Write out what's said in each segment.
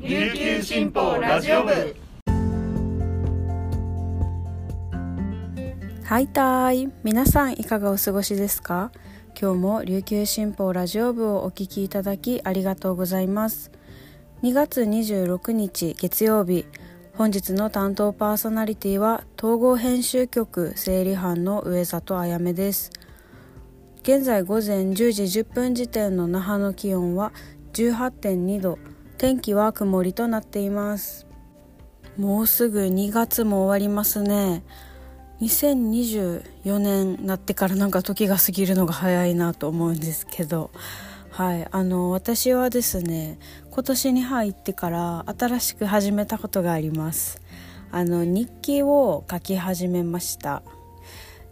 琉球新報ラジオ部。はいたい皆さんいかがお過ごしですか？今日も琉球新報ラジオ部をお聞きいただきありがとうございます。2月26日月曜日本日の担当パーソナリティは統合編集局整理班の上里あやめです。現在午前10時10分時点の那覇の気温は18.2度。天気は曇りとなっています。もうすぐ2月も終わりますね。2024年なってからなんか時が過ぎるのが早いなと思うんですけど。はい。あの私はですね今年に入ってから新しく始めたことがあります。あの日記を書き始めました。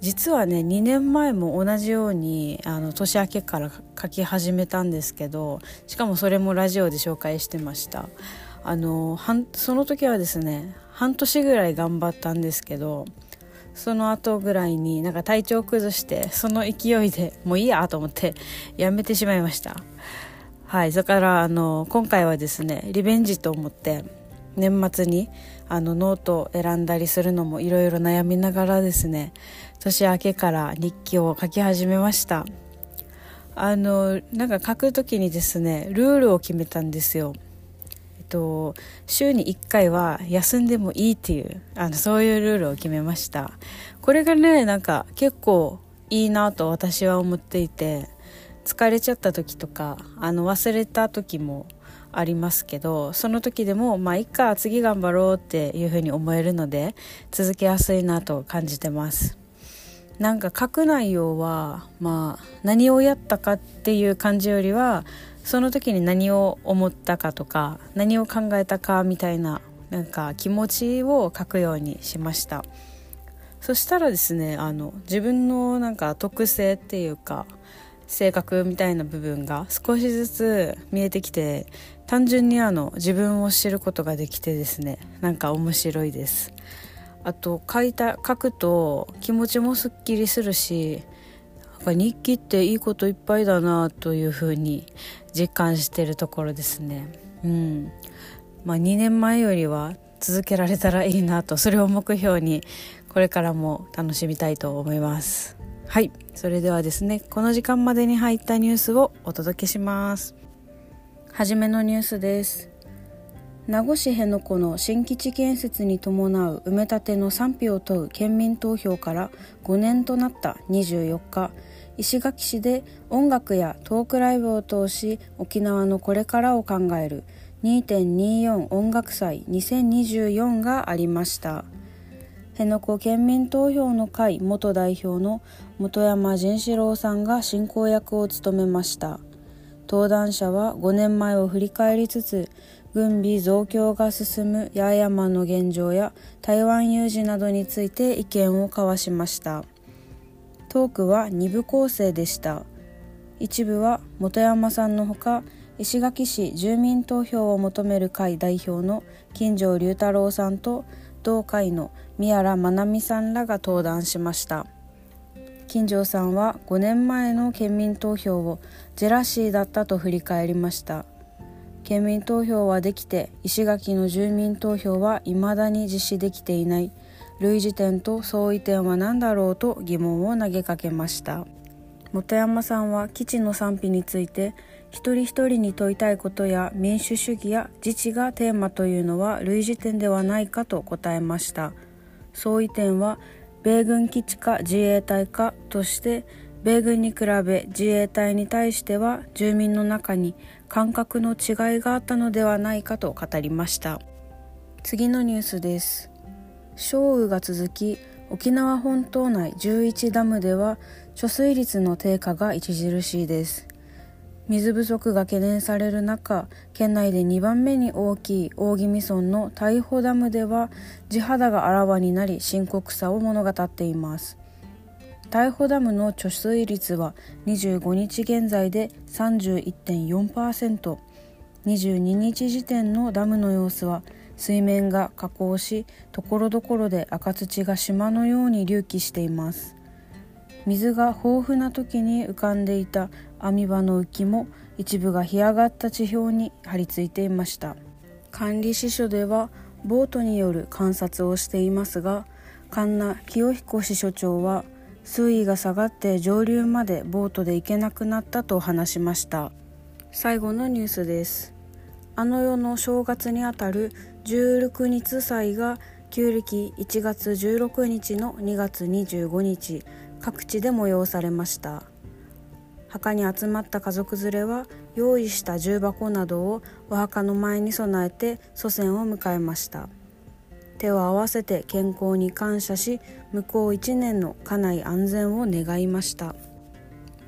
実はね2年前も同じようにあの年明けから書き始めたんですけどしかもそれもラジオで紹介してました。あのその時はですね半年ぐらい頑張ったんですけどその後ぐらいになんか体調崩してその勢いでもういいやと思ってやめてしまいました。はいそれからあの今回はですねリベンジと思って年末にあのノートを選んだりするのもいろいろ悩みながらですね年明けから日記を書き始めました。あのなんか書く時にですねルールを決めたんですよ。えっと週に1回は休んでもいいっていうあのそういうルールを決めました。これがねなんか結構いいなと私は思っていて疲れちゃった時とかあの忘れた時もありますけどその時でもまあいっか次頑張ろうっていうふうに思えるので続けやすいなと感じてます。なんか書く内容はまあ何をやったかっていう感じよりはその時に何を思ったかとか何を考えたかみたいななんか気持ちを書くようにしました。そしたらですねあの自分のなんか特性っていうか性格みたいな部分が少しずつ見えてきて単純にあの自分を知ることができてですねなんか面白いです。あと書いた書くと気持ちもすっきりするし日記っていいこといっぱいだなというふうに実感してるところですね。うん。まあ2年前よりは続けられたらいいなとそれを目標にこれからも楽しみたいと思います。はい。それではですねこの時間までに入ったニュースをお届けします。はじめのニュースです。名護市辺野古の新基地建設に伴う埋め立ての賛否を問う県民投票から5年となった24日石垣市で音楽やトークライブを通し沖縄のこれからを考える2.24音楽祭2024がありました。辺野古県民投票の会元代表の本山仁志郎さんが進行役を務めました。登壇者は5年前を振り返りつつ軍備増強が進む八重山の現状や台湾有事などについて意見を交わしました。トークは2部構成でした。一部は本山さんのほか石垣市住民投票を求める会代表の金城龍太郎さんと同会の宮良真奈美さんらが登壇しました。金城さんは5年前の県民投票をジェラシーだったと振り返りました。県民投票はできて石垣の住民投票は未だに実施できていない。類似点と相違点は何だろうと疑問を投げかけました。本山さんは基地の賛否について一人一人に問いたいことや民主主義や自治がテーマというのは類似点ではないかと答えました。相違点は米軍基地か自衛隊かとして米軍に比べ自衛隊に対しては住民の中に感覚の違いがあったのではないかと語りました。次のニュースです。少雨が続き沖縄本島内11ダムでは貯水率の低下が著しいです。水不足が懸念される中県内で2番目に大きい大宜味村の大穂ダムでは地肌があらわになり深刻さを物語っています。大穂ダムの貯水率は25日現在で 31.4%22 日時点のダムの様子は水面が下降しところどころで赤土が島のように隆起しています。水が豊富な時に浮かんでいた網場の浮きも一部が干上がった地表に張り付いていました。管理支所ではボートによる観察をしていますが神奈清彦支所長は水位が下がって上流までボートで行けなくなったと話しました。最後のニュースです。あの世の正月にあたる16日祭が旧暦1月16日の2月25日各地で催されました。墓に集まった家族連れは用意した重箱などをお墓の前に備えて祖先を迎えました。手を合わせて健康に感謝し向こう1年の家内安全を願いました。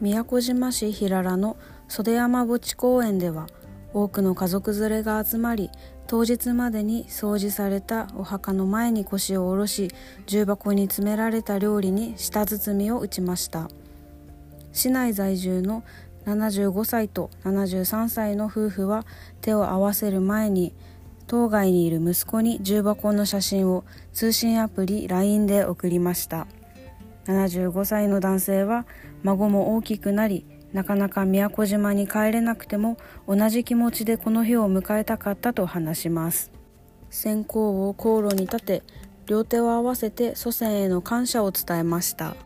宮古島市平良の袖山墓地公園では多くの家族連れが集まり当日までに掃除されたお墓の前に腰を下ろし重箱に詰められた料理に舌包みを打ちました。市内在住の75歳と73歳の夫婦は手を合わせる前に当該にいる息子に重箱の写真を通信アプリ LINE で送りました。75歳の男性は孫も大きくなりなかなか宮古島に帰れなくても同じ気持ちでこの日を迎えたかったと話します。線香を航路に立て両手を合わせて祖先への感謝を伝えました。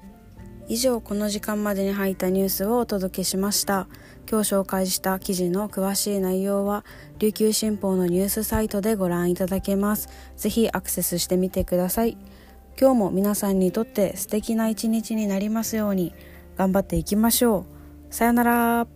以上この時間までに入ったニュースをお届けしました。今日紹介した記事の詳しい内容は琉球新報のニュースサイトでご覧いただけます。ぜひアクセスしてみてください。今日も皆さんにとって素敵な一日になりますように。頑張っていきましょう。さよなら。